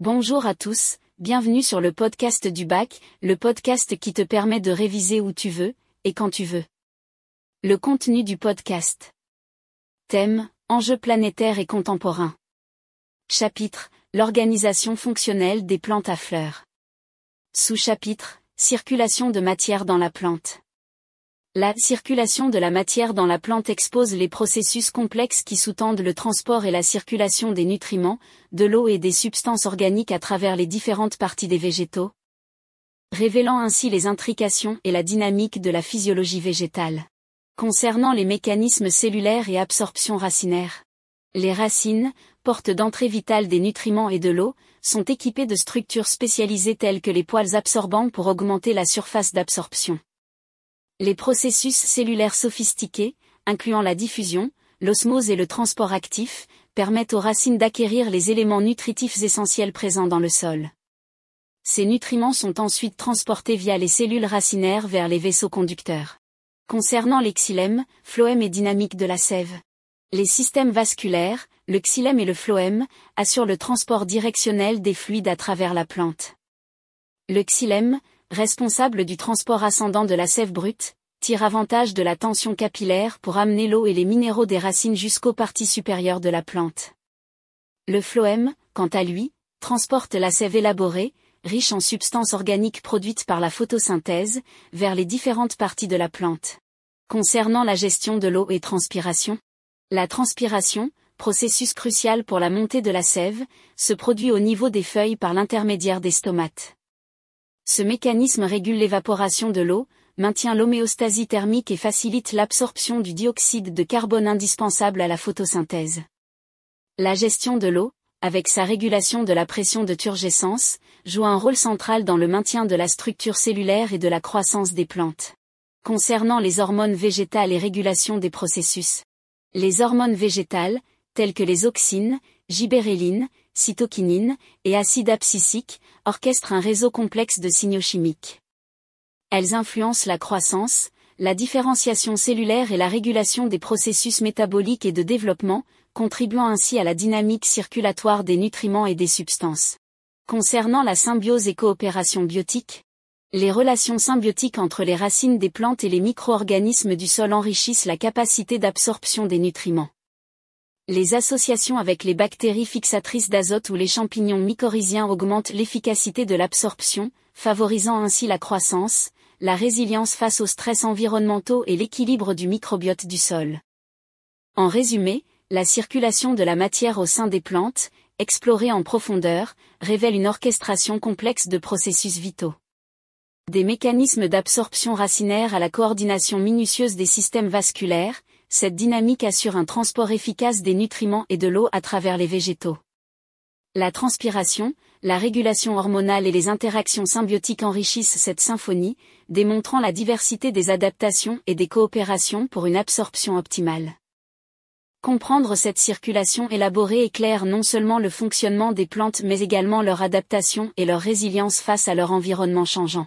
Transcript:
Bonjour à tous, bienvenue sur le podcast du bac, le podcast qui te permet de réviser où tu veux, et quand tu veux. Le contenu du podcast. Thème, enjeux planétaires et contemporains. Chapitre, l'organisation fonctionnelle des plantes à fleurs. Sous-chapitre, circulation de matière dans la plante. La circulation de la matière dans la plante expose les processus complexes qui sous-tendent le transport et la circulation des nutriments, de l'eau et des substances organiques à travers les différentes parties des végétaux, révélant ainsi les intrications et la dynamique de la physiologie végétale. Concernant les mécanismes cellulaires et absorption racinaire. Les racines, portes d'entrée vitale des nutriments et de l'eau, sont équipées de structures spécialisées telles que les poils absorbants pour augmenter la surface d'absorption. Les processus cellulaires sophistiqués, incluant la diffusion, l'osmose et le transport actif, permettent aux racines d'acquérir les éléments nutritifs essentiels présents dans le sol. Ces nutriments sont ensuite transportés via les cellules racinaires vers les vaisseaux conducteurs. Concernant les xylèmes, phloème et dynamique de la sève. Les systèmes vasculaires, le xylème et le phloème, assurent le transport directionnel des fluides à travers la plante. Le xylème, responsable du transport ascendant de la sève brute, tire avantage de la tension capillaire pour amener l'eau et les minéraux des racines jusqu'aux parties supérieures de la plante. Le phloème, quant à lui, transporte la sève élaborée, riche en substances organiques produites par la photosynthèse, vers les différentes parties de la plante. Concernant la gestion de l'eau et transpiration, la transpiration, processus crucial pour la montée de la sève, se produit au niveau des feuilles par l'intermédiaire des stomates. Ce mécanisme régule l'évaporation de l'eau, maintient l'homéostasie thermique et facilite l'absorption du dioxyde de carbone indispensable à la photosynthèse. La gestion de l'eau, avec sa régulation de la pression de turgescence, joue un rôle central dans le maintien de la structure cellulaire et de la croissance des plantes. Concernant les hormones végétales et régulation des processus. Les hormones végétales, telles que les auxines, gibérellines, cytokinine et acide abscisique, orchestrent un réseau complexe de signaux chimiques. Elles influencent la croissance, la différenciation cellulaire et la régulation des processus métaboliques et de développement, contribuant ainsi à la dynamique circulatoire des nutriments et des substances. Concernant la symbiose et coopération biotique, les relations symbiotiques entre les racines des plantes et les micro-organismes du sol enrichissent la capacité d'absorption des nutriments les associations avec les bactéries fixatrices d'azote ou les champignons mycorhiziens augmentent l'efficacité de l'absorption, favorisant ainsi la croissance, la résilience face aux stress environnementaux et l'équilibre du microbiote du sol. En résumé, la circulation de la matière au sein des plantes, explorée en profondeur, révèle une orchestration complexe de processus vitaux. Des mécanismes d'absorption racinaire à la coordination minutieuse des systèmes vasculaires, cette dynamique assure un transport efficace des nutriments et de l'eau à travers les végétaux. La transpiration, la régulation hormonale et les interactions symbiotiques enrichissent cette symphonie, démontrant la diversité des adaptations et des coopérations pour une absorption optimale. Comprendre cette circulation élaborée éclaire non seulement le fonctionnement des plantes mais également leur adaptation et leur résilience face à leur environnement changeant.